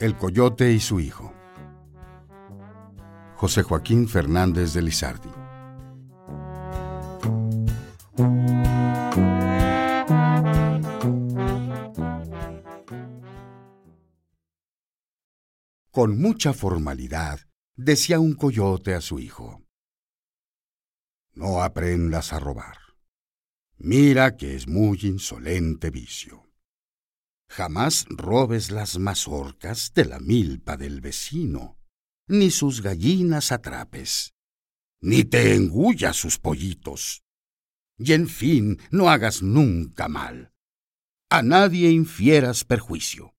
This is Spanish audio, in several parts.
El Coyote y su hijo. José Joaquín Fernández de Lizardi. Con mucha formalidad decía un coyote a su hijo. No aprendas a robar. Mira que es muy insolente vicio. Jamás robes las mazorcas de la milpa del vecino, ni sus gallinas atrapes, ni te engullas sus pollitos. Y en fin, no hagas nunca mal. A nadie infieras perjuicio.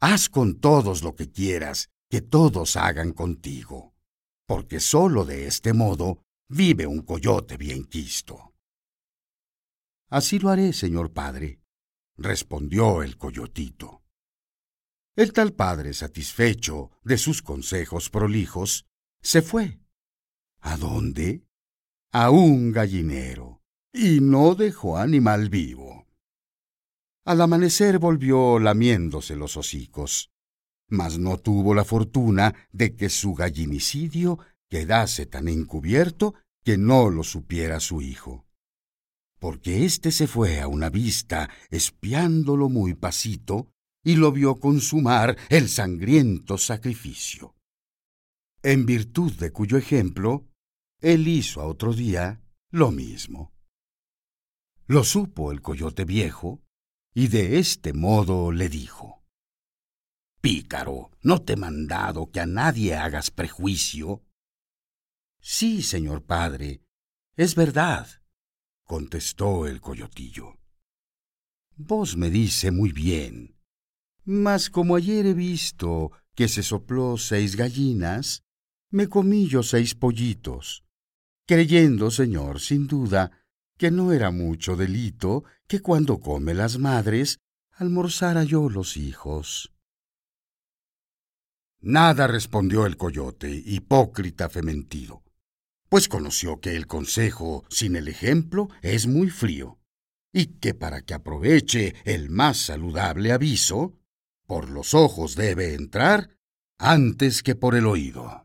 Haz con todos lo que quieras, que todos hagan contigo, porque sólo de este modo vive un coyote bien quisto. Así lo haré, señor padre, respondió el coyotito. El tal padre, satisfecho de sus consejos prolijos, se fue. ¿A dónde? A un gallinero, y no dejó animal vivo. Al amanecer volvió lamiéndose los hocicos, mas no tuvo la fortuna de que su gallinicidio quedase tan encubierto que no lo supiera su hijo porque éste se fue a una vista espiándolo muy pasito y lo vio consumar el sangriento sacrificio. En virtud de cuyo ejemplo, él hizo a otro día lo mismo. Lo supo el coyote viejo, y de este modo le dijo, Pícaro, ¿no te he mandado que a nadie hagas prejuicio? Sí, señor padre, es verdad, contestó el coyotillo. Vos me dice muy bien, mas como ayer he visto que se sopló seis gallinas, me comí yo seis pollitos, creyendo, señor, sin duda, que no era mucho delito que cuando come las madres almorzara yo los hijos. Nada respondió el coyote, hipócrita fementido pues conoció que el consejo sin el ejemplo es muy frío, y que para que aproveche el más saludable aviso, por los ojos debe entrar antes que por el oído.